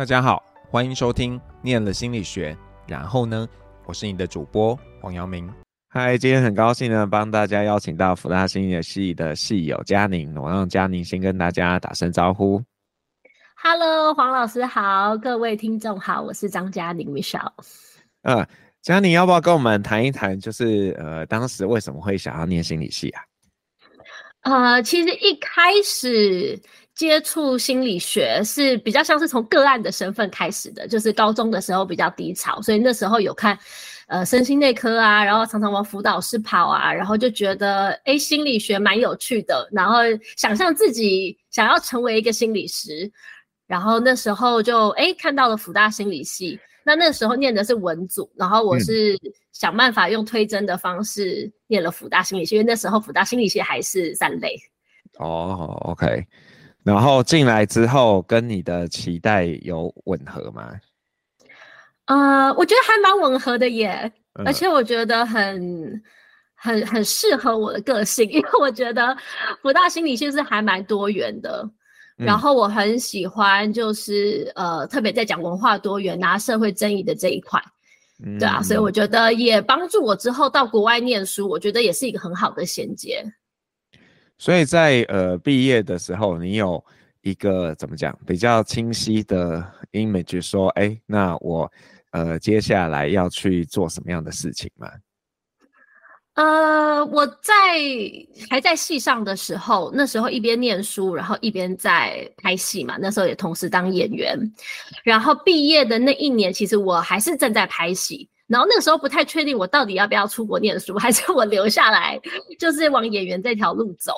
大家好，欢迎收听《念了心理学》，然后呢，我是你的主播黄阳明。嗨，今天很高兴呢，帮大家邀请到福大心理系的系友嘉宁，我让嘉宁先跟大家打声招呼。Hello，黄老师好，各位听众好，我是张嘉宁 Michelle。嗯，嘉宁要不要跟我们谈一谈，就是呃，当时为什么会想要念心理系啊？呃，其实一开始。接触心理学是比较像是从个案的身份开始的，就是高中的时候比较低潮，所以那时候有看，呃，身心内科啊，然后常常往辅导室跑啊，然后就觉得，诶，心理学蛮有趣的，然后想象自己想要成为一个心理师，然后那时候就，诶，看到了辅大心理系，那那时候念的是文组，然后我是想办法用推甄的方式念了辅大心理系，因为那时候辅大心理系还是三类。哦，OK。然后进来之后，跟你的期待有吻合吗？呃，我觉得还蛮吻合的耶，嗯、而且我觉得很、很、很适合我的个性，因为我觉得福大心理系是还蛮多元的，嗯、然后我很喜欢，就是呃，特别在讲文化多元啊、社会争议的这一块，嗯、对啊，所以我觉得也帮助我之后到国外念书，我觉得也是一个很好的衔接。所以在呃毕业的时候，你有一个怎么讲比较清晰的 image，说，哎，那我呃接下来要去做什么样的事情吗？呃，我在还在戏上的时候，那时候一边念书，然后一边在拍戏嘛，那时候也同时当演员。然后毕业的那一年，其实我还是正在拍戏，然后那个时候不太确定我到底要不要出国念书，还是我留下来，就是往演员这条路走。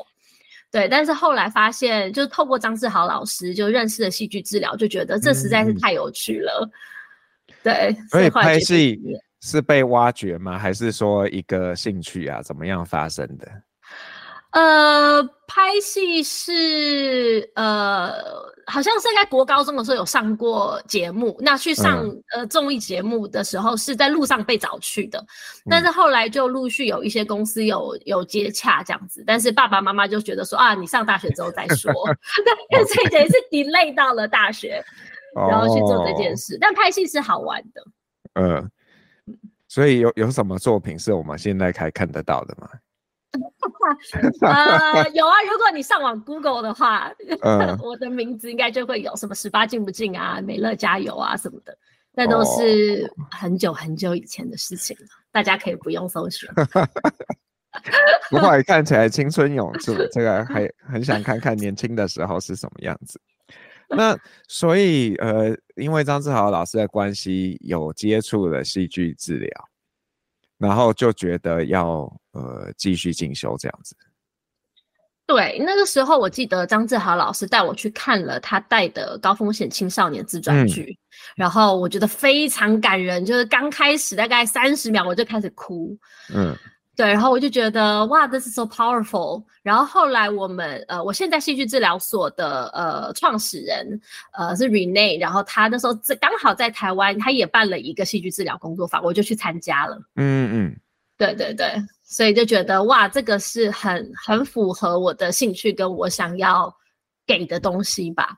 对，但是后来发现，就是透过张志豪老师就认识了戏剧治疗，就觉得这实在是太有趣了。嗯、对，所以拍戏是被挖掘吗？还是说一个兴趣啊？怎么样发生的？呃，拍戏是呃，好像是在国高中的时候有上过节目，那去上、嗯、呃综艺节目的时候是在路上被找去的，但是后来就陆续有一些公司有有接洽这样子，但是爸爸妈妈就觉得说啊，你上大学之后再说，但是也是 delay 到了大学，然后去做这件事，哦、但拍戏是好玩的。嗯，所以有有什么作品是我们现在可以看得到的吗？呃，有啊，如果你上网 Google 的话，呃、我的名字应该就会有什么十八禁不禁啊，美乐加油啊什么的，那都是很久很久以前的事情了，哦、大家可以不用搜寻。不过看起来青春永驻，这个还很想看看年轻的时候是什么样子。那所以呃，因为张志豪老师的关系，有接触了戏剧治疗。然后就觉得要呃继续进修这样子。对，那个时候我记得张志豪老师带我去看了他带的高风险青少年自传剧，嗯、然后我觉得非常感人，就是刚开始大概三十秒我就开始哭。嗯。对，然后我就觉得哇，this is so powerful。然后后来我们呃，我现在戏剧治疗所的呃创始人呃是 Rene，然后他那时候在刚好在台湾，他也办了一个戏剧治疗工作坊，我就去参加了。嗯嗯，对对对，所以就觉得哇，这个是很很符合我的兴趣跟我想要给的东西吧。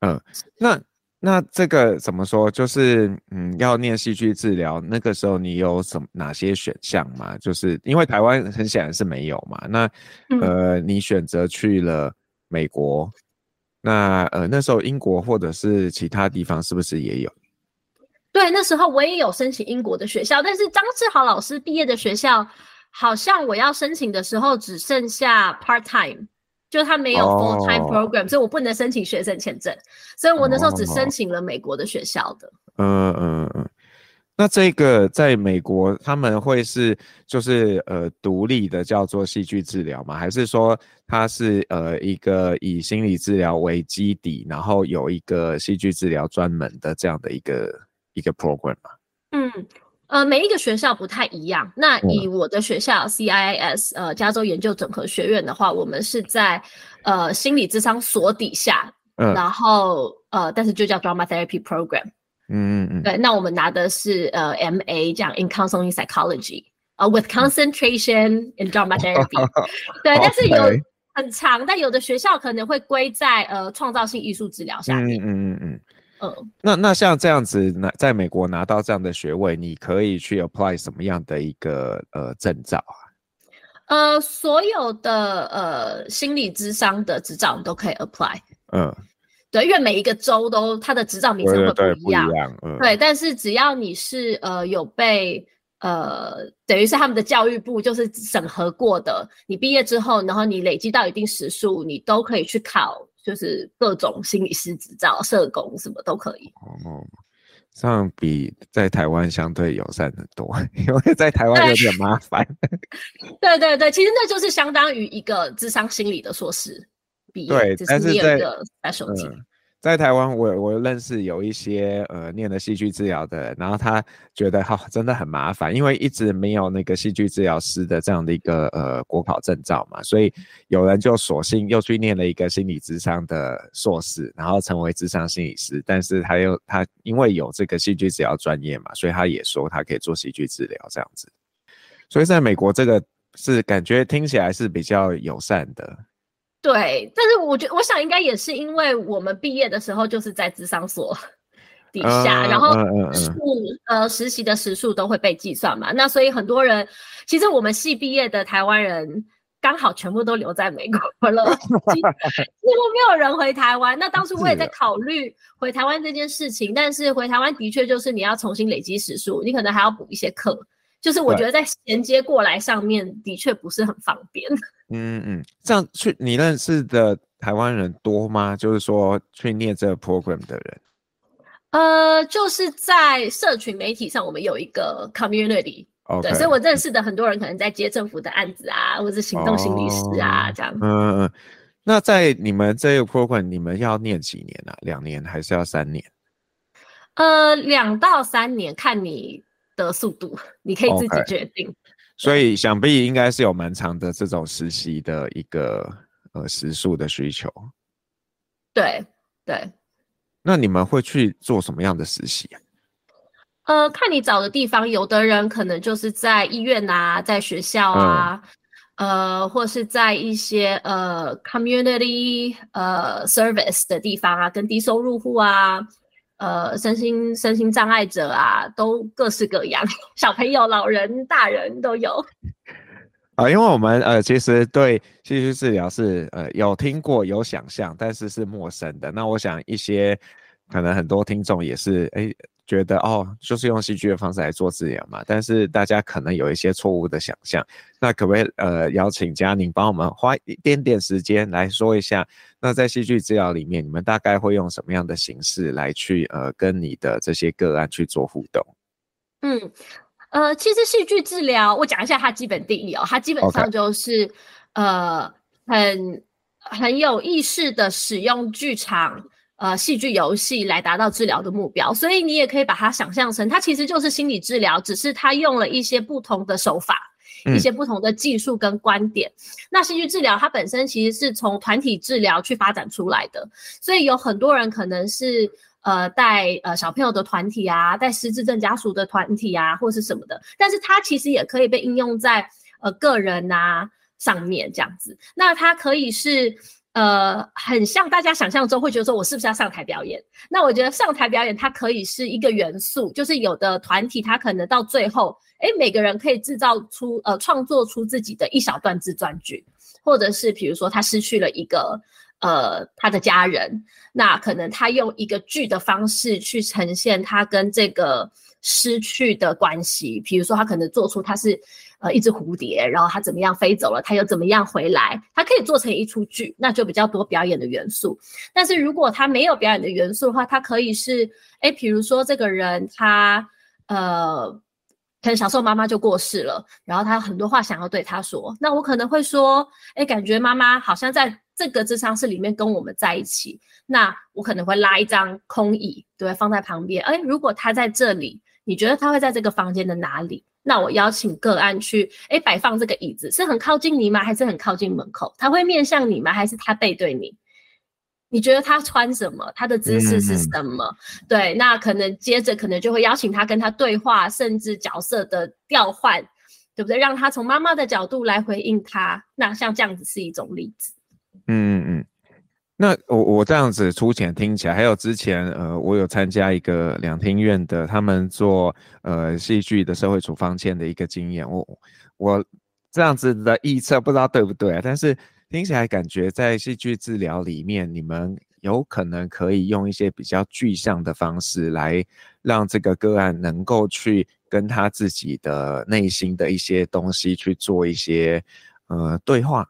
嗯，那。那这个怎么说？就是嗯，要念戏剧治疗，那个时候你有什么哪些选项吗？就是因为台湾很显然是没有嘛。那呃，你选择去了美国，那呃那时候英国或者是其他地方是不是也有？对，那时候我也有申请英国的学校，但是张志豪老师毕业的学校，好像我要申请的时候只剩下 part time。就他没有 full time program，、oh. 所以我不能申请学生签证，所以我那时候只申请了美国的学校的。嗯嗯嗯，那这个在美国他们会是就是呃独立的叫做戏剧治疗吗？还是说它是呃一个以心理治疗为基底，然后有一个戏剧治疗专门的这样的一个一个 program 吗？嗯。呃，每一个学校不太一样。那以我的学校 CIIS，呃，加州研究整合学院的话，我们是在呃心理智商所底下，嗯，然后呃，但是就叫 Drama Therapy Program，嗯嗯嗯，对。那我们拿的是呃 MA，这样 In Counseling Psychology，呃，with concentration in Drama Therapy，对。但是有很长，但有的学校可能会归在呃创造性艺术治疗下面，嗯嗯嗯嗯。嗯，那那像这样子拿在美国拿到这样的学位，你可以去 apply 什么样的一个呃证照啊？呃，所有的呃心理咨商的执照你都可以 apply。嗯，对，因为每一个州都它的执照名称会不一样。对，对，对，不一样。嗯，对，但是只要你是呃有被呃等于是他们的教育部就是审核过的，你毕业之后，然后你累积到一定时数，你都可以去考，就是各种心理师执照、社工什么都可以。哦。这样比在台湾相对友善的多，因为在台湾有点麻烦。对对对，其实那就是相当于一个智商心理的硕士毕业，对，但是在在台湾，我我认识有一些呃念了戏剧治疗的，然后他觉得哈真的很麻烦，因为一直没有那个戏剧治疗师的这样的一个呃国考证照嘛，所以有人就索性又去念了一个心理咨商的硕士，然后成为咨商心理师。但是他又他因为有这个戏剧治疗专业嘛，所以他也说他可以做戏剧治疗这样子。所以在美国，这个是感觉听起来是比较友善的。对，但是我觉得，我想应该也是因为我们毕业的时候就是在智商所 底下，呃、然后是、呃、呃实习的时数都会被计算嘛，那所以很多人其实我们系毕业的台湾人刚好全部都留在美国了，几乎没有人回台湾。那当时我也在考虑回台湾这件事情，但是回台湾的确就是你要重新累积时数，你可能还要补一些课，就是我觉得在衔接过来上面的确不是很方便。嗯 嗯，这样去你认识的台湾人多吗？就是说去念这个 program 的人，呃，就是在社群媒体上，我们有一个 community，Okay. 对，所以我认识的很多人可能在接政府的案子啊，或者是行动心理师啊，哦、这样。嗯嗯，那在你们这个 program，你们要念几年啊？两年还是要三年？呃，两到三年，看你的速度，你可以自己决定。Okay. 所以想必应该是有蛮长的这种实习的一个呃时数的需求。对对。那你们会去做什么样的实习？呃，看你找的地方，有的人可能就是在医院啊，在学校啊，嗯、呃，或是在一些呃 community 呃 service 的地方啊，跟低收入户啊。呃，身心身心障碍者啊，都各式各样，小朋友、老人、大人都有。啊，因为我们呃，其实对戏剧治疗是呃有听过、有想象，但是是陌生的。那我想一些可能很多听众也是哎。诶觉得哦，就是用戏剧的方式来做治疗嘛，但是大家可能有一些错误的想象。那可不可以呃邀请嘉宁帮我们花一点点时间来说一下？那在戏剧治疗里面，你们大概会用什么样的形式来去呃跟你的这些个案去做互动？嗯，呃，其实戏剧治疗我讲一下它基本定义哦，它基本上就是.呃很很有意识的使用剧场。呃，戏剧游戏来达到治疗的目标，所以你也可以把它想象成，它其实就是心理治疗，只是它用了一些不同的手法，嗯、一些不同的技术跟观点。那戏剧治疗它本身其实是从团体治疗去发展出来的，所以有很多人可能是呃带呃小朋友的团体啊，带失智症家属的团体啊，或是什么的，但是它其实也可以被应用在呃个人啊上面这样子。那它可以是。呃，很像大家想象中会觉得说，我是不是要上台表演？那我觉得上台表演它可以是一个元素，就是有的团体它可能到最后，哎，每个人可以制造出呃创作出自己的一小段自传剧，或者是比如说他失去了一个呃他的家人，那可能他用一个剧的方式去呈现他跟这个失去的关系，比如说他可能做出他是。呃，一只蝴蝶，然后它怎么样飞走了，它又怎么样回来？它可以做成一出剧，那就比较多表演的元素。但是如果它没有表演的元素的话，它可以是，哎，比如说这个人他呃，可能小时候妈妈就过世了，然后他很多话想要对他说，那我可能会说，哎，感觉妈妈好像在这个智商室里面跟我们在一起，那我可能会拉一张空椅，对，放在旁边。哎，如果他在这里，你觉得他会在这个房间的哪里？那我邀请个案去，哎，摆放这个椅子是很靠近你吗？还是很靠近门口？他会面向你吗？还是他背对你？你觉得他穿什么？他的姿势是什么？嗯嗯对，那可能接着可能就会邀请他跟他对话，甚至角色的调换，对不对？让他从妈妈的角度来回应他。那像这样子是一种例子。嗯嗯。那我我这样子粗浅听起来，还有之前呃，我有参加一个两厅院的，他们做呃戏剧的社会处方签的一个经验，我我这样子的预测不知道对不对啊？但是听起来感觉在戏剧治疗里面，你们有可能可以用一些比较具象的方式来让这个个案能够去跟他自己的内心的一些东西去做一些呃对话。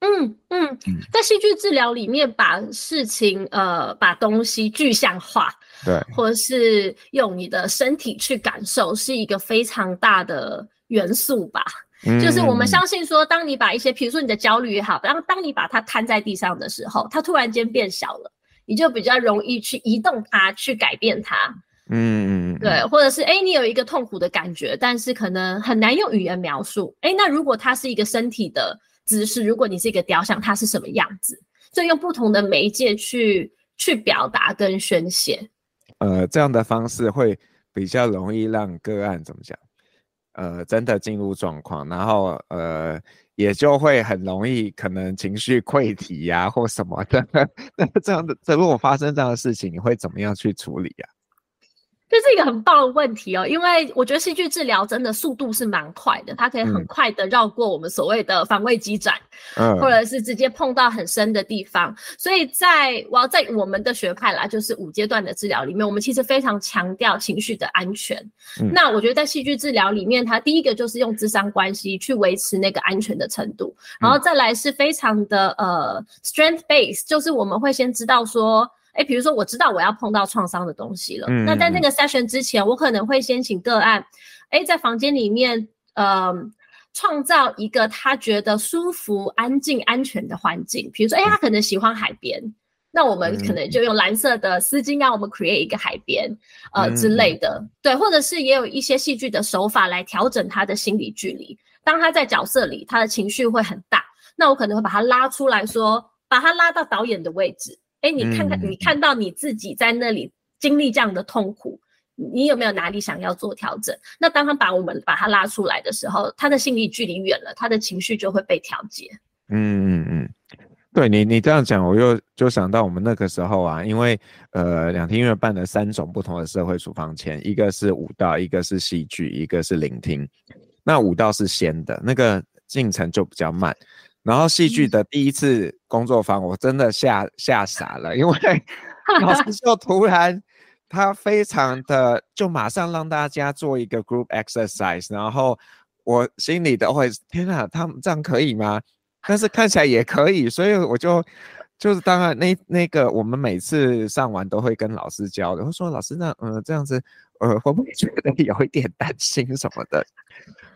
嗯嗯，在戏剧治疗里面，把事情呃，把东西具象化，对，或者是用你的身体去感受，是一个非常大的元素吧。嗯，就是我们相信说，当你把一些，比如说你的焦虑也好，当当你把它摊在地上的时候，它突然间变小了，你就比较容易去移动它，去改变它。嗯嗯，对，或者是哎，你有一个痛苦的感觉，但是可能很难用语言描述。哎，那如果它是一个身体的。姿势，如果你是一个雕像，它是什么样子？所以用不同的媒介去去表达跟宣泄。呃，这样的方式会比较容易让个案怎么讲？呃，真的进入状况，然后呃，也就会很容易可能情绪溃堤呀，或什么的。那这样的，如果发生这样的事情，你会怎么样去处理呀、啊？这是一个很棒的问题哦，因为我觉得戏剧治疗真的速度是蛮快的，它可以很快的绕过我们所谓的防卫机转，嗯，或者是直接碰到很深的地方。所以在我要在我们的学派啦，就是五阶段的治疗里面，我们其实非常强调情绪的安全。嗯，那我觉得在戏剧治疗里面，它第一个就是用智商关系去维持那个安全的程度，然后再来是非常的呃 strength base，就是我们会先知道说。哎，比如说我知道我要碰到创伤的东西了，嗯，那在那个 session 之前，我可能会先请个案，哎，在房间里面，呃，创造一个他觉得舒服、安静、安全的环境。比如说，哎，他可能喜欢海边，那我们可能就用蓝色的丝巾让我们 create 一个海边，呃之类的，对，或者是也有一些戏剧的手法来调整他的心理距离。当他在角色里，他的情绪会很大，那我可能会把他拉出来说，把他拉到导演的位置。哎，你看看，你看到你自己在那里经历这样的痛苦，你有没有哪里想要做调整？那当他把我们把他拉出来的时候，他的心理距离远了，他的情绪就会被调节。嗯嗯嗯，对你你这样讲，我又就想到我们那个时候啊，因为呃两厅院办了三种不同的社会处方签，一个是舞蹈，一个是戏剧，一个是聆听。那舞蹈是先的，那个进程就比较慢。然后戏剧的第一次工作坊，我真的吓吓傻了，因为老师就突然他非常的就马上让大家做一个 group exercise，然后我心里都会天哪，他们这样可以吗？但是看起来也可以，所以我就就是当然那那个我们每次上完都会跟老师交流，我说老师那嗯这样子呃会不会觉得有一点担心什么的？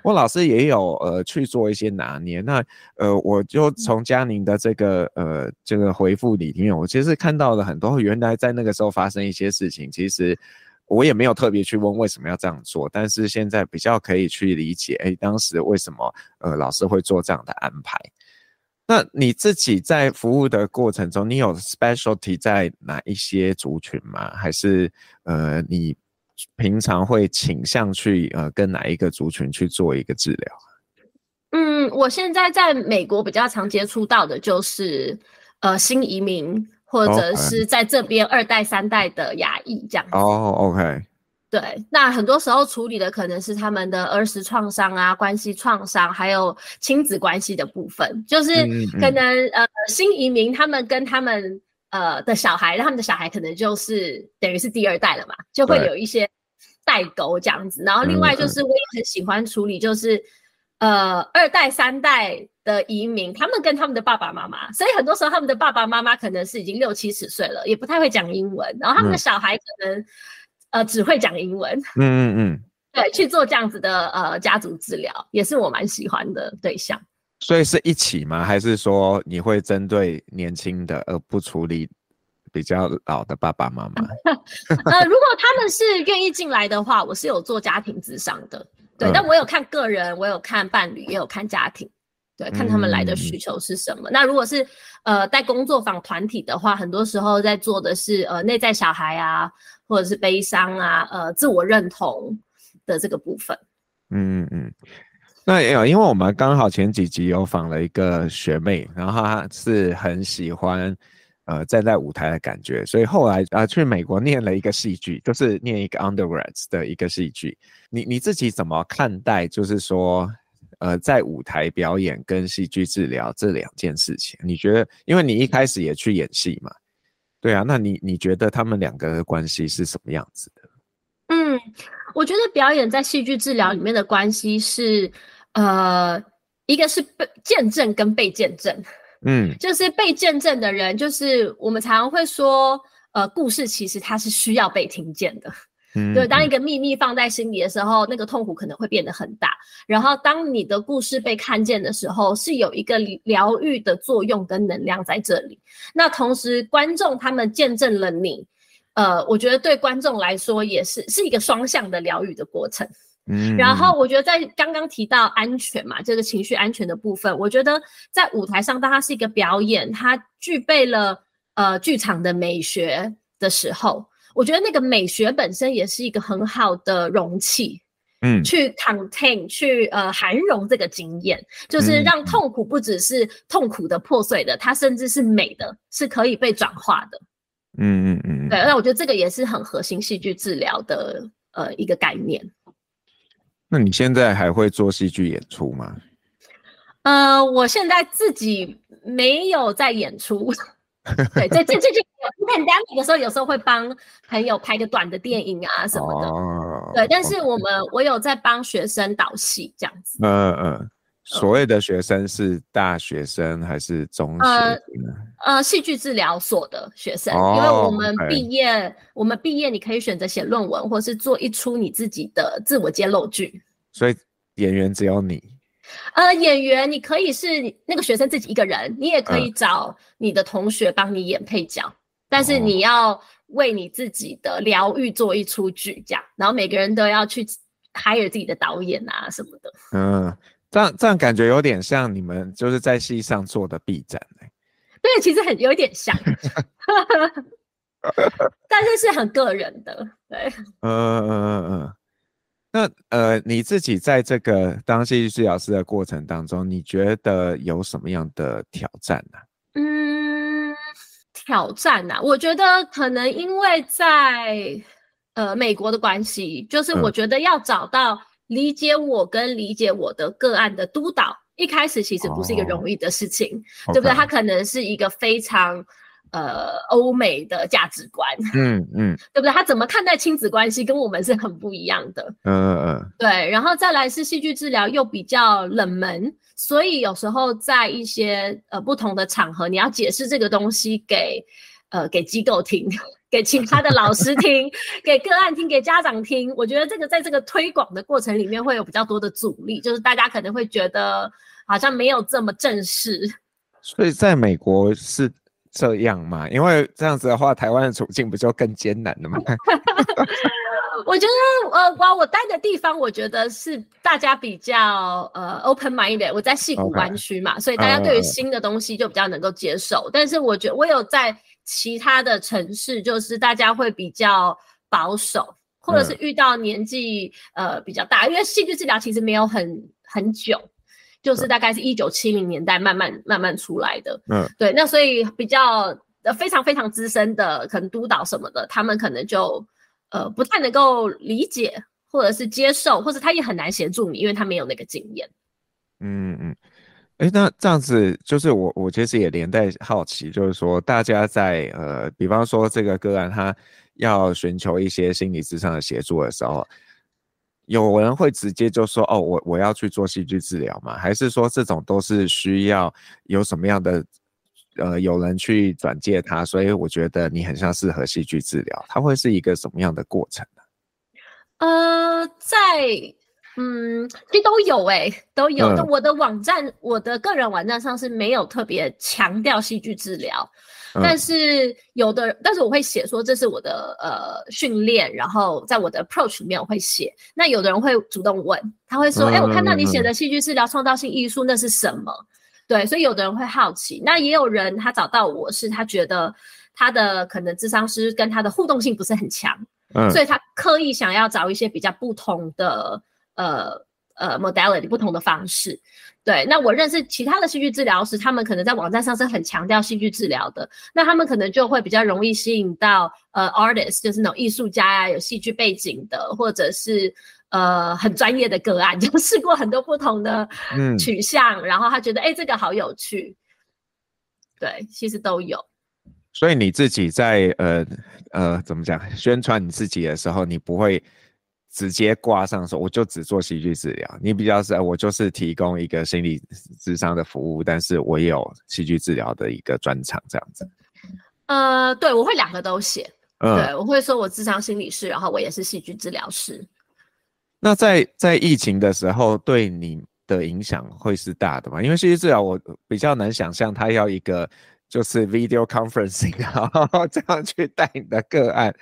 我老师也有呃去做一些拿捏，那呃我就从嘉宁的这个呃这个回复里面，我其实看到了很多原来在那个时候发生一些事情，其实我也没有特别去问为什么要这样做，但是现在比较可以去理解，哎，当时为什么呃老师会做这样的安排？那你自己在服务的过程中，你有 specialty 在哪一些族群吗？还是呃你？平常会倾向去呃跟哪一个族群去做一个治疗？嗯，我现在在美国比较常接触到的就是呃新移民或者是在这边二代三代的亚裔这样子。哦，OK。对，那很多时候处理的可能是他们的儿时创伤啊、关系创伤，还有亲子关系的部分，就是可能、嗯嗯、呃新移民他们跟他们。呃的小孩，他们的小孩可能就是等于是第二代了嘛，就会有一些代沟这样子。然后另外就是我也很喜欢处理，就是、嗯、呃二代三代的移民，他们跟他们的爸爸妈妈，所以很多时候他们的爸爸妈妈可能是已经六七十岁了，也不太会讲英文，然后他们的小孩可能、嗯、呃只会讲英文。嗯嗯嗯，对，去做这样子的呃家族治疗，也是我蛮喜欢的对象。所以是一起吗？还是说你会针对年轻的，而不处理比较老的爸爸妈妈？呃，如果他们是愿意进来的话，我是有做家庭咨商的，对、嗯。但我有看个人，我有看伴侣，也有看家庭，对，看他们来的需求是什么。嗯、那如果是呃在工作坊团体的话，很多时候在做的是呃内在小孩啊，或者是悲伤啊，呃自我认同的这个部分。嗯嗯。那有，因为我们刚好前几集有访了一个学妹，然后她是很喜欢呃站在舞台的感觉，所以后来啊、呃、去美国念了一个戏剧，就是念一个 undergrads 的一个戏剧。你你自己怎么看待？就是说，呃，在舞台表演跟戏剧治疗这两件事情，你觉得？因为你一开始也去演戏嘛，对啊，那你你觉得他们两个的关系是什么样子的？嗯，我觉得表演在戏剧治疗里面的关系是，呃，一个是被见证跟被见证。嗯，就是被见证的人，就是我们常常会说，呃，故事其实它是需要被听见的。嗯，对，当一个秘密放在心里的时候，那个痛苦可能会变得很大。然后，当你的故事被看见的时候，是有一个疗愈的作用跟能量在这里。那同时，观众他们见证了你，呃，我觉得对观众来说也是是一个双向的疗愈的过程。嗯，然后我觉得在刚刚提到安全嘛，这个情绪安全的部分，我觉得在舞台上，当它是一个表演，它具备了呃剧场的美学的时候，我觉得那个美学本身也是一个很好的容器，嗯，去 contain 去呃涵容这个经验，就是让痛苦不只是痛苦的破碎的，它甚至是美的，是可以被转化的。嗯嗯嗯，对，那我觉得这个也是很核心戏剧治疗的呃一个概念。那你现在还会做戏剧演出吗？呃，我现在自己没有在演出。对，在这这这有 pandemic 的时候，有时候会帮朋友拍个短的电影啊什么的。哦。对，但是我们我有在帮学生导戏这样子。嗯嗯。所谓的学生是大学生还是中学？呃，呃，戏剧治疗所的学生，哦、因为我们毕业，我们毕业你可以选择写论文，或是做一出你自己的自我揭露剧。所以演员只有你？呃，演员你可以是那个学生自己一个人，你也可以找你的同学帮你演配角，嗯、但是你要为你自己的疗愈做一出剧，这样，然后每个人都要去 hire 自己的导演啊什么的。嗯。这样这样感觉有点像你们就是在戏上做的 B 展欸。对，其实很有点像，但是是很个人的，对。嗯嗯嗯嗯。那呃，你自己在这个当戏剧治疗师的过程当中，你觉得有什么样的挑战呢？嗯，挑战啊，我觉得可能因为在呃美国的关系，就是我觉得要找到。理解我跟理解我的个案的督导，一开始其实不是一个容易的事情，oh, 对不对？他可能是一个非常呃欧美的价值观，嗯嗯，对不对？他怎么看待亲子关系，跟我们是很不一样的，嗯嗯嗯，对。然后再来是戏剧治疗又比较冷门，所以有时候在一些呃不同的场合，你要解释这个东西给呃给机构听。给其他的老师听，给个案听，给家长听。我觉得这个在这个推广的过程里面会有比较多的阻力，就是大家可能会觉得好像没有这么正式。所以在美国是这样嘛？因为这样子的话，台湾的处境不就更艰难了吗？我觉得呃，我我待的地方，我觉得是大家比较呃 open minded。我在戏谷湾区嘛，Okay. 所以大家对于新的东西就比较能够接受。Uh, 但是我觉得我有在。其他的城市就是大家会比较保守，或者是遇到年纪、嗯、呃比较大，因为戏剧治疗其实没有很很久，就是大概是一九七零年代慢慢慢慢出来的。嗯，对，那所以比较呃非常非常资深的可能督导什么的，他们可能就呃不太能够理解，或者是接受，或者他也很难协助你，因为他没有那个经验。嗯嗯。哎，那这样子就是我，我其实也连带好奇，就是说，大家在呃，比方说这个个案，他要寻求一些心理咨商的协助的时候，有人会直接就说，哦，我我要去做戏剧治疗吗？还是说这种都是需要有什么样的呃，有人去转介他？所以我觉得你很像适合戏剧治疗，它会是一个什么样的过程呢？呃，在。嗯，其实都有哎、欸，都有。嗯、我的网站，我的个人网站上是没有特别强调戏剧治疗，嗯、但是有的，但是我会写说这是我的呃训练，然后在我的 approach 里面我会写。那有的人会主动问，他会说：“哎、嗯欸，我看到你写的戏剧治疗、创造性艺术，那是什么？”对，所以有的人会好奇。那也有人他找到我是他觉得他的可能智商师跟他的互动性不是很强，嗯，所以他刻意想要找一些比较不同的。呃呃，modality 不同的方式，对，那我认识其他的戏剧治疗师，他们可能在网站上是很强调戏剧治疗的，那他们可能就会比较容易吸引到呃 artist，就是那种艺术家呀、啊，有戏剧背景的，或者是呃很专业的个案，就试过很多不同的取向，嗯、然后他觉得哎这个好有趣，对，其实都有。所以你自己在呃呃怎么讲宣传你自己的时候，你不会。直接挂上说，我就只做戏剧治疗。你比较是，我就是提供一个心理智商的服务，但是我也有戏剧治疗的一个专长，这样子。呃，对，我会两个都写。嗯，对，我会说我智商心理师，然后我也是戏剧治疗师。那在在疫情的时候，对你的影响会是大的吗？因为戏剧治疗，我比较难想象他要一个就是 video conferencing，然后这样去带你的个案。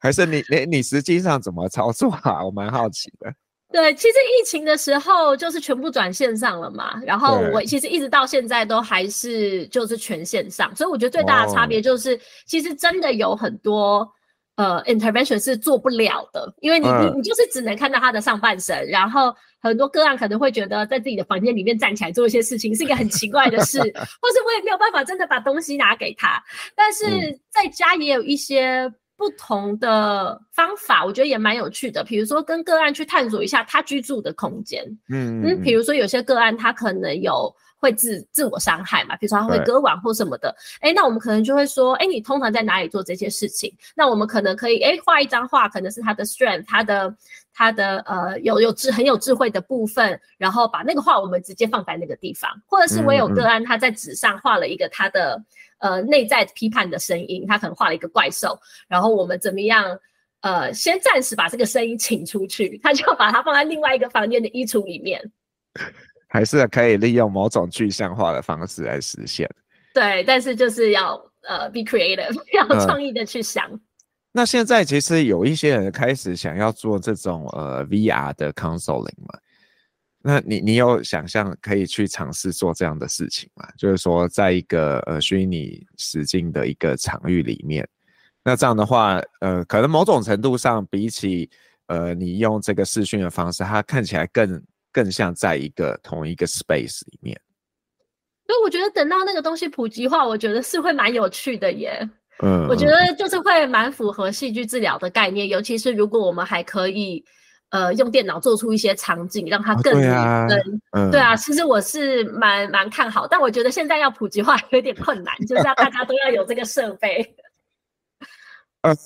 还是你你你实际上怎么操作啊？我蛮好奇的。对，其实疫情的时候就是全部转线上了嘛，然后我其实一直到现在都还是就是全线上，所以我觉得最大的差别就是，哦、其实真的有很多呃 intervention 是做不了的，因为你、嗯、你你就是只能看到他的上半身，然后很多个案可能会觉得在自己的房间里面站起来做一些事情是一个很奇怪的事，或是我也没有办法真的把东西拿给他，但是在家也有一些。不同的方法，我觉得也蛮有趣的。比如说，跟个案去探索一下他居住的空间。嗯嗯。比如说，有些个案他可能有会自自我伤害嘛，比如说他会割腕或什么的。哎，那我们可能就会说，哎，你通常在哪里做这些事情？那我们可能可以，哎，画一张画，可能是他的 strength，他的他的呃有有智很有智慧的部分，然后把那个画我们直接放在那个地方，或者是我有个案他在纸上画了一个他的。呃，内在批判的声音，他可能画了一个怪兽，然后我们怎么样？呃，先暂时把这个声音请出去，他就把它放在另外一个房间的衣橱里面，还是可以利用某种具象化的方式来实现。对，但是就是要呃，be creative，要创意的去想。呃，那现在其实有一些人开始想要做这种呃 VR 的 counseling 嘛。那你你有想象可以去尝试做这样的事情吗？就是说，在一个呃虚拟实境的一个场域里面，那这样的话，呃，可能某种程度上，比起呃你用这个视讯的方式，它看起来更更像在一个同一个 space 里面。所以我觉得等到那个东西普及化，我觉得是会蛮有趣的耶。嗯，我觉得就是会蛮符合戏剧治疗的概念，尤其是如果我们还可以。呃，用电脑做出一些场景，让它更对啊，其实我是蛮蛮看好，但我觉得现在要普及化有点困难，就是要大家都要有这个设备。呃，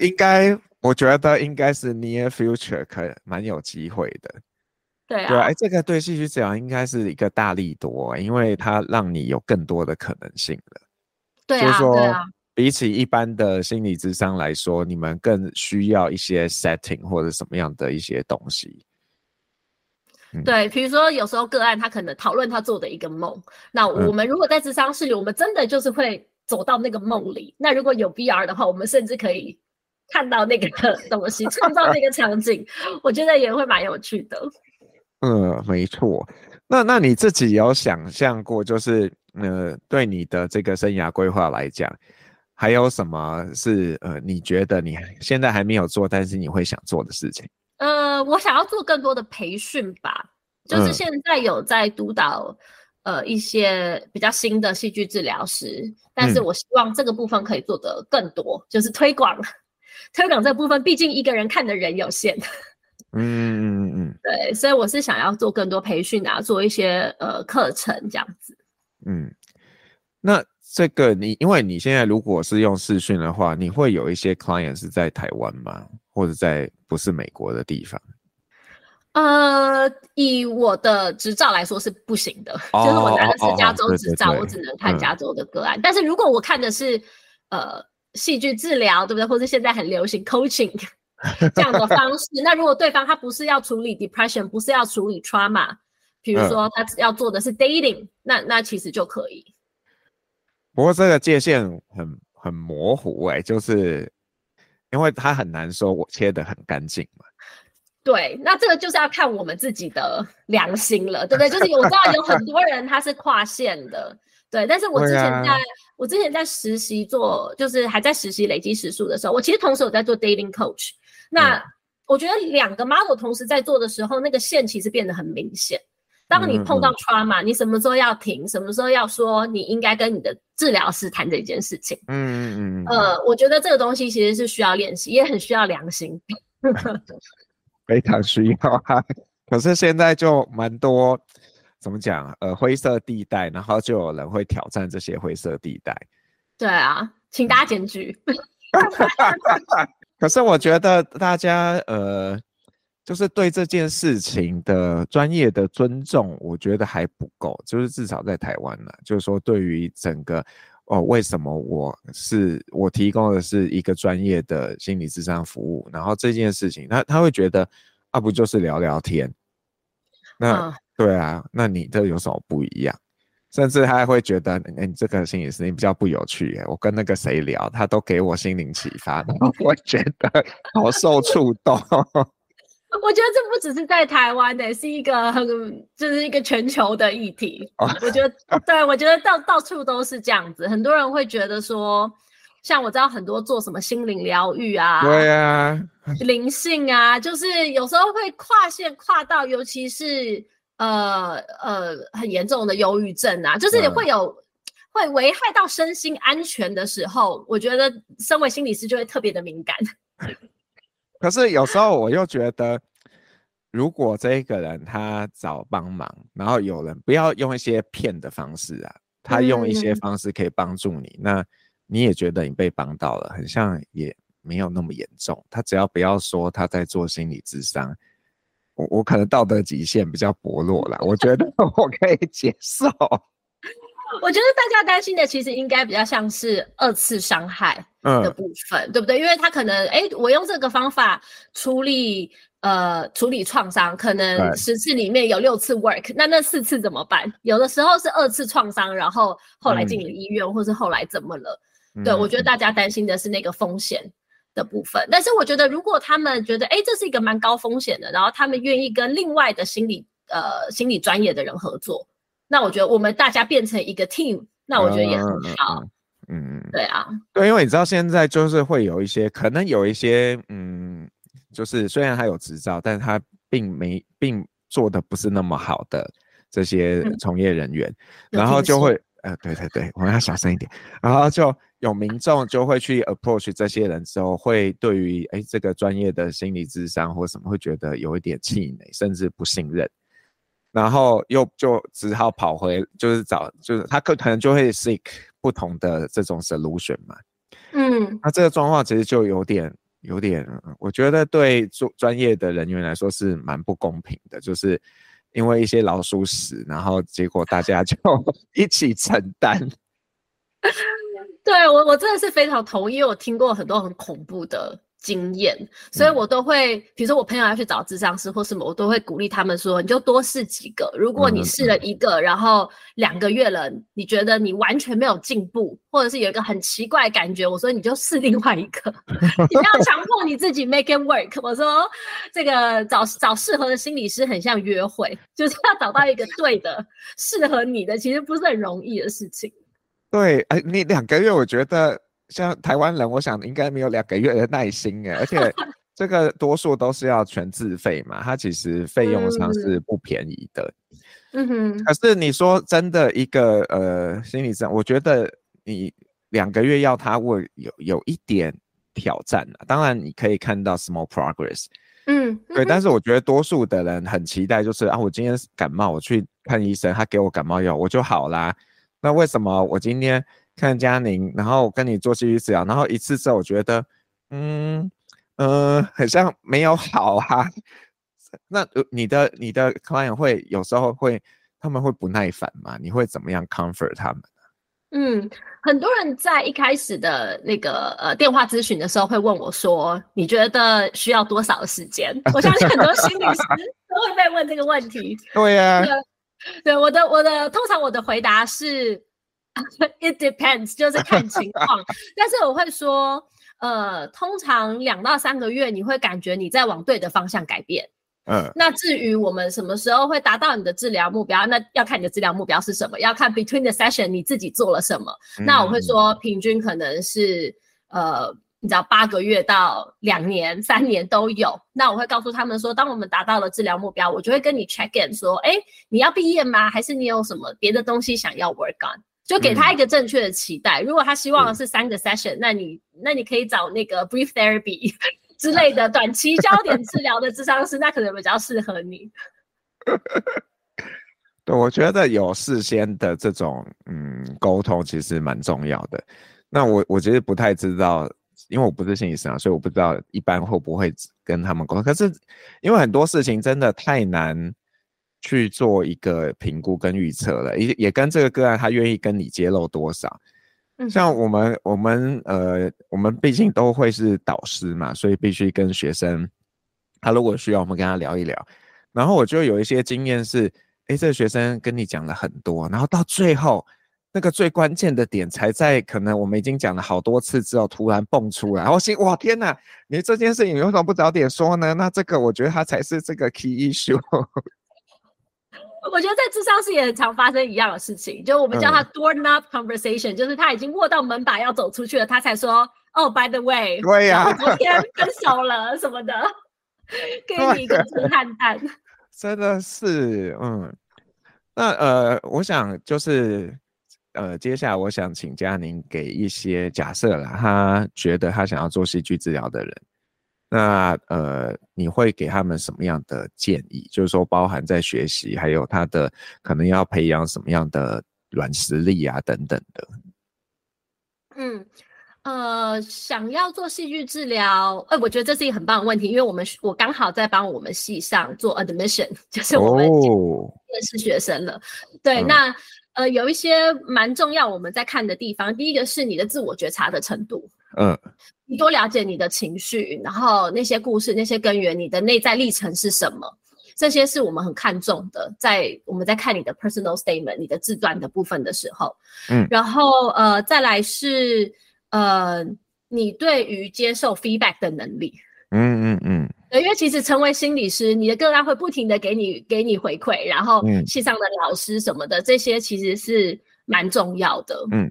应该，我觉得应该是 near future 可蛮有机会的。对啊，对啊，哎，这个对戏剧治疗应该是一个大力多，因为它让你有更多的可能性了。对啊，对啊。比起一般的心理智商来说，你们更需要一些 setting 或者什么样的一些东西。嗯、对，比如说有时候个案他可能讨论他做的一个梦，那我们如果在智商室里，我们真的就是会走到那个梦里。那如果有 VR 的话，我们甚至可以看到那个 东西，创造那个场景，我觉得也会蛮有趣的。嗯，没错。那那你自己有想象过，就是呃，对你的这个生涯规划来讲？还有什么是呃，你觉得你现在还没有做，但是你会想做的事情？呃，我想要做更多的培训吧，就是现在有在督导、嗯、呃一些比较新的戏剧治疗师，但是我希望这个部分可以做得更多，嗯、就是推广 推广这部分，毕竟一个人看的人有限。嗯嗯嗯嗯，对，所以我是想要做更多培训啊，做一些呃课程这样子。嗯，那。这个你，因为你现在如果是用视讯的话，你会有一些 client 是在台湾吗？或者在不是美国的地方？呃，以我的执照来说是不行的，哦、就是我拿的是加州执照，我只能看加州的个案。嗯、但是如果我看的是呃戏剧治疗，对不对？或者现在很流行 coaching 这样的方式，那如果对方他不是要处理 depression，不是要处理 trauma，比如说他要做的是 dating，、嗯、那那其实就可以。不过这个界限很很模糊哎、欸，就是因为它很难说我切得很干净嘛。对，那这个就是要看我们自己的良心了，对不对？就是我知道有很多人他是跨线的，对。但是我之前在、啊、我之前在实习做，就是还在实习累积时数的时候，我其实同时有在做 dating coach。那我觉得两个 model 同时在做的时候，那个线其实变得很明显。当你碰到 trauma，你什么时候要停？什么时候要说你应该跟你的治疗师谈这件事情？嗯嗯嗯。呃，我觉得这个东西其实是需要练习，也很需要良心。非常需要啊！可是现在就蛮多，怎么讲？呃，灰色地带，然后就有人会挑战这些灰色地带。对啊，请大家检举。可是我觉得大家呃。就是对这件事情的专业的尊重，我觉得还不够。就是至少在台湾呢，就是说对于整个哦，为什么我是我提供的是一个专业的心理智商服务，然后这件事情他他会觉得啊，不就是聊聊天？那、嗯、对啊，那你这有什么不一样？甚至他还会觉得，哎，你这个心理师你比较不有趣耶。我跟那个谁聊，他都给我心灵启发，然后我觉得好受触动。我觉得这不只是在台湾的，是一个很就是一个全球的议题。我觉得，对，我觉得到到处都是这样子。很多人会觉得说，像我知道很多做什么心灵疗愈啊，对啊，灵性啊，就是有时候会跨线跨到，尤其是呃呃很严重的忧郁症啊，就是也会有、嗯、会危害到身心安全的时候，我觉得身为心理师就会特别的敏感。可是有时候我又觉得，如果这一个人他找帮忙，然后有人不要用一些骗的方式啊，他用一些方式可以帮助你，嗯、那你也觉得你被帮到了，很像也没有那么严重。他只要不要说他在做心理智商，我我可能道德极限比较薄弱了，我觉得 我可以接受。我觉得大家担心的其实应该比较像是二次伤害的部分，嗯、对不对？因为他可能，哎，我用这个方法处理，呃，处理创伤，可能十次里面有六次 work，那那四次怎么办？有的时候是二次创伤，然后后来进了医院，嗯、或是后来怎么了？对，我觉得大家担心的是那个风险的部分。嗯、但是我觉得，如果他们觉得，哎，这是一个蛮高风险的，然后他们愿意跟另外的心理，呃，心理专业的人合作。那我觉得我们大家变成一个 team，那我觉得也很好。嗯，嗯对啊，对，因为你知道现在就是会有一些，可能有一些，嗯，就是虽然他有执照，但是他并没并做的不是那么好的这些从业人员，嗯、然后就会，呃，对对对，我们要小声一点，然后就有民众就会去 approach 这些人之后，会对于哎这个专业的心理智商或什么会觉得有一点气馁，甚至不信任。然后又就只好跑回，就是找，就是他可可能就会 seek 不同的这种 solution 嘛。嗯，那这个状况其实就有点有点，我觉得对专专业的人员来说是蛮不公平的，就是因为一些老鼠屎，然后结果大家就 一起承担。对，我我真的是非常同意，因为我听过很多很恐怖的。经验，所以我都会，比如说我朋友要去找智商师或什么，我都会鼓励他们说，你就多试几个。如果你试了一个，然后两个月了，你觉得你完全没有进步，或者是有一个很奇怪的感觉，我说你就试另外一个，你不要强迫你自己 make it work。我说这个找找适合的心理师很像约会，就是要找到一个对的、适合你的，其实不是很容易的事情。对，哎，你两个月，我觉得。像台湾人，我想应该没有两个月的耐心诶，而且 这个多数都是要全自费嘛，它其实费用上是不便宜的。嗯哼。可是你说真的一个呃心理上，我觉得你两个月要他问有有一点挑战了。当然你可以看到 small progress。嗯。对，但是我觉得多数的人很期待，就是啊，我今天感冒，我去看医生，他给我感冒药，我就好啦。那为什么我今天？看佳宁，然后我跟你做继续治疗，然后一次之后，我觉得，嗯嗯，很像没有好啊。那你的你的 client 会有时候会，他们会不耐烦吗？你会怎么样 comfort 他们？嗯，很多人在一开始的那个呃电话咨询的时候会问我说，你觉得需要多少的时间？我相信很多心理师 都会被问这个问题。对呀、啊，对我的我的通常我的回答是。It depends，就是看情况。但是我会说，呃，通常两到三个月，你会感觉你在往对的方向改变。嗯。那至于我们什么时候会达到你的治疗目标，那要看你的治疗目标是什么，要看 between the session 你自己做了什么。嗯。那我会说，平均可能是呃你知道八个月到两年、三年都有。那我会告诉他们说，当我们达到了治疗目标，我就会跟你 check in 说，哎，你要毕业吗？还是你有什么别的东西想要 work on？就给他一个正确的期待。嗯、如果他希望的是三个 session，那你那你可以找那个 brief therapy 之类的短期焦点治疗的智商师，那可能比较适合你。对，我觉得有事先的这种嗯沟通其实蛮重要的。那我我其实不太知道。因为我不是心理师啊，所以我不知道一般会不会跟他们沟通。可是因为很多事情真的太难去做一个评估跟预测了，也也跟这个个案他愿意跟你揭露多少。像我们我们呃我们毕竟都会是导师嘛，所以必须跟学生，他如果需要我们跟他聊一聊。然后我就有一些经验是，哎，这个学生跟你讲了很多，然后到最后。那个最关键的点才在可能我们已经讲了好多次之后突然蹦出来，我心哇天哪！你这件事情你为什么不早点说呢？那这个我觉得它才是这个 key issue。我觉得在智商是也很常发生一样的事情，就我们叫他 doorknob conversation，、嗯、就是他已经握到门把要走出去了，他才说哦、oh,，by the way，对呀、啊，昨天分手了什么的，给你一个震撼弹。真的是，嗯，那呃，我想就是。呃，接下来我想请嘉宁给一些假设啦，他觉得他想要做戏剧治疗的人，那呃，你会给他们什么样的建议？就是说，包含在学习，还有他的可能要培养什么样的软实力啊，等等的。嗯，呃，想要做戏剧治疗，呃，我觉得这是一个很棒的问题，因为我们我刚好在帮我们系上做 admission，就是我们面试学生了。哦、对，嗯、那。呃，有一些蛮重要我们在看的地方。第一个是你的自我觉察的程度，嗯，你多了解你的情绪，然后那些故事、那些根源，你的内在历程是什么？这些是我们很看重的。在我们在看你的 personal statement、你的自传的部分的时候，嗯，然后呃，再来是呃，你对于接受 feedback 的能力，嗯嗯嗯。对，因为其实成为心理师，你的个案会不停的给你给你回馈，然后系上的老师什么的，嗯、这些其实是蛮重要的。嗯，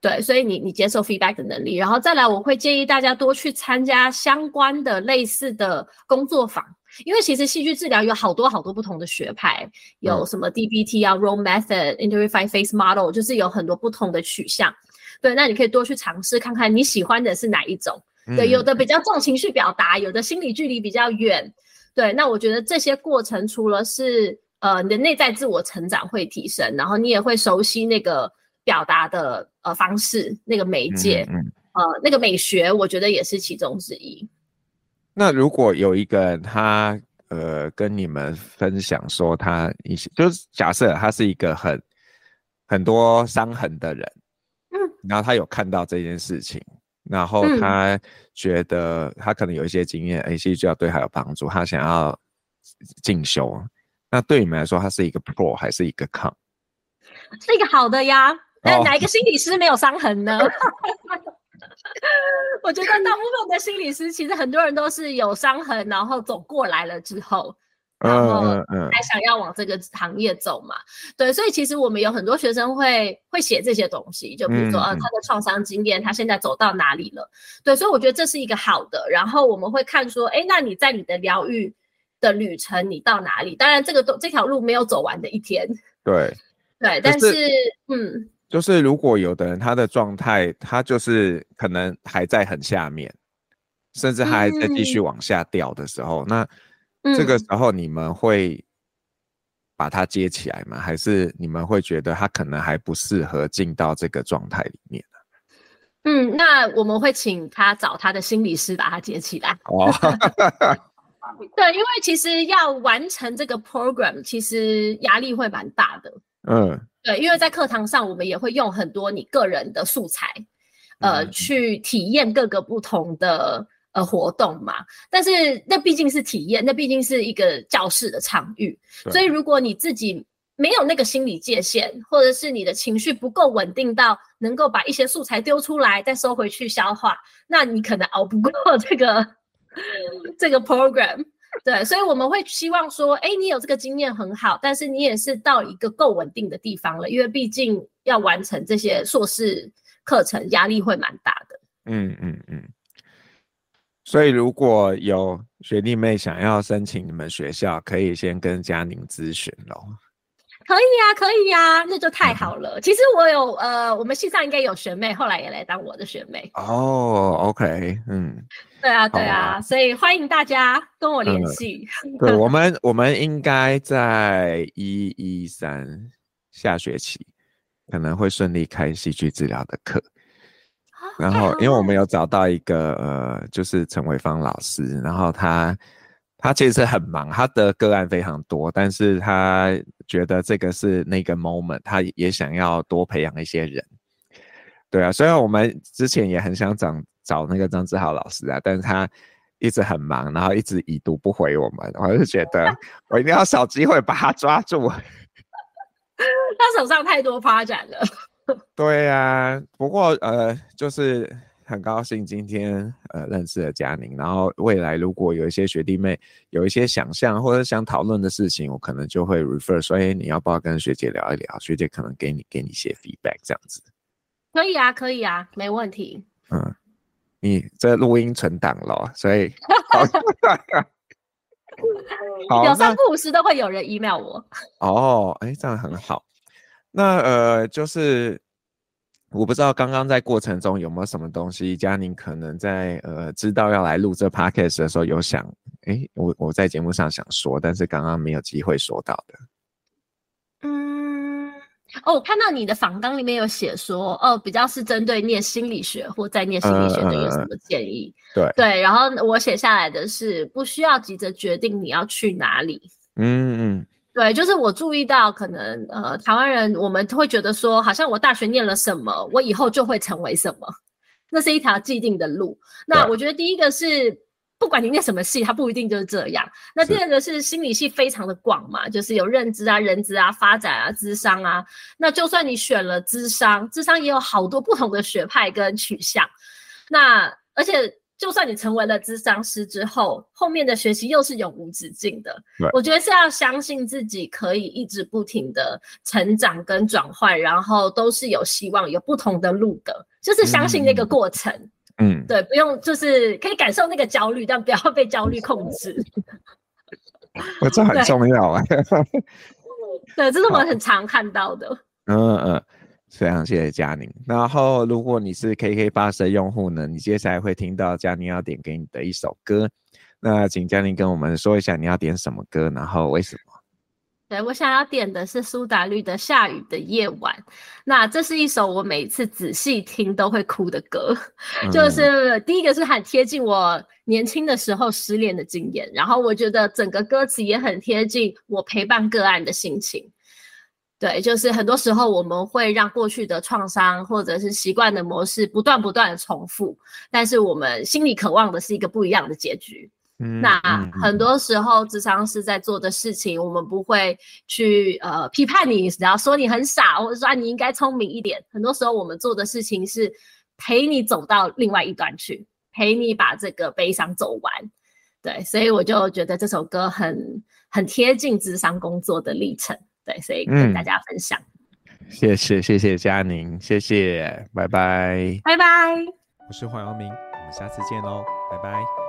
对，所以你你接受 feedback 的能力，然后再来，我会建议大家多去参加相关的类似的工作坊，因为其实戏剧治疗有好多好多不同的学派，有什么 DBT 啊、嗯、Role Method、Interview Five Face Model，就是有很多不同的取向。对，那你可以多去尝试看看你喜欢的是哪一种。对，有的比较重情绪表达，有的心理距离比较远。对，那我觉得这些过程除了是呃你的内在自我成长会提升，然后你也会熟悉那个表达的呃方式，那个媒介，嗯嗯呃那个美学，我觉得也是其中之一。那如果有一个人他呃跟你们分享说他一些，就是假设他是一个很很多伤痕的人，嗯，然后他有看到这件事情。然后他觉得他可能有一些经验，哎、嗯，戏剧要对他有帮助，他想要进修。那对你们来说，他是一个 pro 还是一个 con？是一个好的呀。那、哦、哪一个心理师没有伤痕呢？我觉得大部分的心理师，其实很多人都是有伤痕，然后走过来了之后。然后还想要往这个行业走嘛？对，所以其实我们有很多学生会会写这些东西，就比如说呃他的创伤经验，他现在走到哪里了？对，所以我觉得这是一个好的。然后我们会看说，哎，那你在你的疗愈的旅程，你到哪里？当然，这个都这条路没有走完的一天。对，对，但是嗯，就是如果有的人他的状态，他就是可能还在很下面，甚至还在继续往下掉的时候，那。这个时候你们会把它接起来吗？嗯、还是你们会觉得他可能还不适合进到这个状态里面？嗯，那我们会请他找他的心理师把他接起来。哦，对，因为其实要完成这个 program，其实压力会蛮大的。嗯，对，因为在课堂上我们也会用很多你个人的素材，呃，嗯、去体验各个不同的。呃，活动嘛，但是那毕竟是体验，那毕竟是一个教室的场域，所以如果你自己没有那个心理界限，或者是你的情绪不够稳定到能够把一些素材丢出来再收回去消化，那你可能熬不过这个 这个 program。对，所以我们会希望说，哎，你有这个经验很好，但是你也是到一个够稳定的地方了，因为毕竟要完成这些硕士课程，压力会蛮大的。嗯嗯嗯。所以如果有学弟妹想要申请你们学校，可以先跟嘉宁咨询喽。可以呀、啊，可以呀、啊，那就太好了。嗯、其实我有呃，我们系上应该有学妹，后来也来当我的学妹。哦，OK，嗯，对啊，对啊，啊所以欢迎大家跟我联系。嗯、对，我们我们应该在一一三下学期可能会顺利开戏剧治疗的课。哦、然后，因为我们有找到一个呃，就是陈伟芳老师，然后他。他其实很忙，他的个案非常多，但是他觉得这个是那个 moment，他也想要多培养一些人。对啊，虽然我们之前也很想找找那个张志豪老师啊，但是他一直很忙，然后一直已读不回我们，我就觉得我一定要找机会把他抓住。他手上太多发展了。对啊，不过呃，就是。很高兴今天呃认识了嘉宁，然后未来如果有一些学弟妹有一些想象或者想讨论的事情，我可能就会 refer，所以你要不要跟学姐聊一聊？学姐可能给你给你一些 feedback 这样子。可以啊，可以啊，没问题。嗯，你这录音存档了，所以 有三不五时都会有人 email 我。哦，哎，这样很好。那呃就是。我不知道刚刚在过程中有没有什么东西，嘉宁可能在呃知道要来录这 podcast 的时候有想，诶，我我在节目上想说，但是刚刚没有机会说到的。嗯，哦，我看到你的访纲里面有写说，哦，比较是针对念心理学或在念心理学的有什么建议？对对，然后我写下来的是不需要急着决定你要去哪里。嗯嗯。对，就是我注意到，可能呃，台湾人我们会觉得说，好像我大学念了什么，我以后就会成为什么，那是一条既定的路。那我觉得第一个是，不管你念什么系，它不一定就是这样。那第二个是心理系非常的广嘛，就是有认知啊、人资啊、发展啊、智商啊。那就算你选了智商，智商也有好多不同的学派跟取向。那而且。就算你成为了咨商师之后，后面的学习又是永无止境的。对我觉得是要相信自己可以一直不停的成长跟转换，然后都是有希望，有不同的路的，就是相信那个过程。嗯，对，不用就是可以感受那个焦虑，但不要 被焦虑控制。我这很重要啊。对，这是我很常看到的。嗯嗯。非常谢谢佳宁。然后，如果你是 KKBOX 的用户呢，你接下来会听到佳宁要点给你的一首歌。那请佳宁跟我们说一下你要点什么歌，然后为什么？对，我想要点的是苏打绿的《下雨的夜晚》。那这是一首我每次仔细听都会哭的歌，嗯、就是第一个是很贴近我年轻的时候失恋的经验，然后我觉得整个歌词也很贴近我陪伴个案的心情。对，就是很多时候我们会让过去的创伤或者是习惯的模式不断不断的重复，但是我们心里渴望的是一个不一样的结局。嗯，那很多时候智商是在做的事情，我们不会去呃批判你，然后说你很傻，或者说你应该聪明一点。很多时候我们做的事情是陪你走到另外一端去，陪你把这个悲伤走完。对，所以我就觉得这首歌很很贴近智商工作的历程。对，所以跟大家分享。嗯、谢谢谢谢佳宁，谢谢，拜拜，拜拜。我是黄耀明，我们下次见喽，拜拜。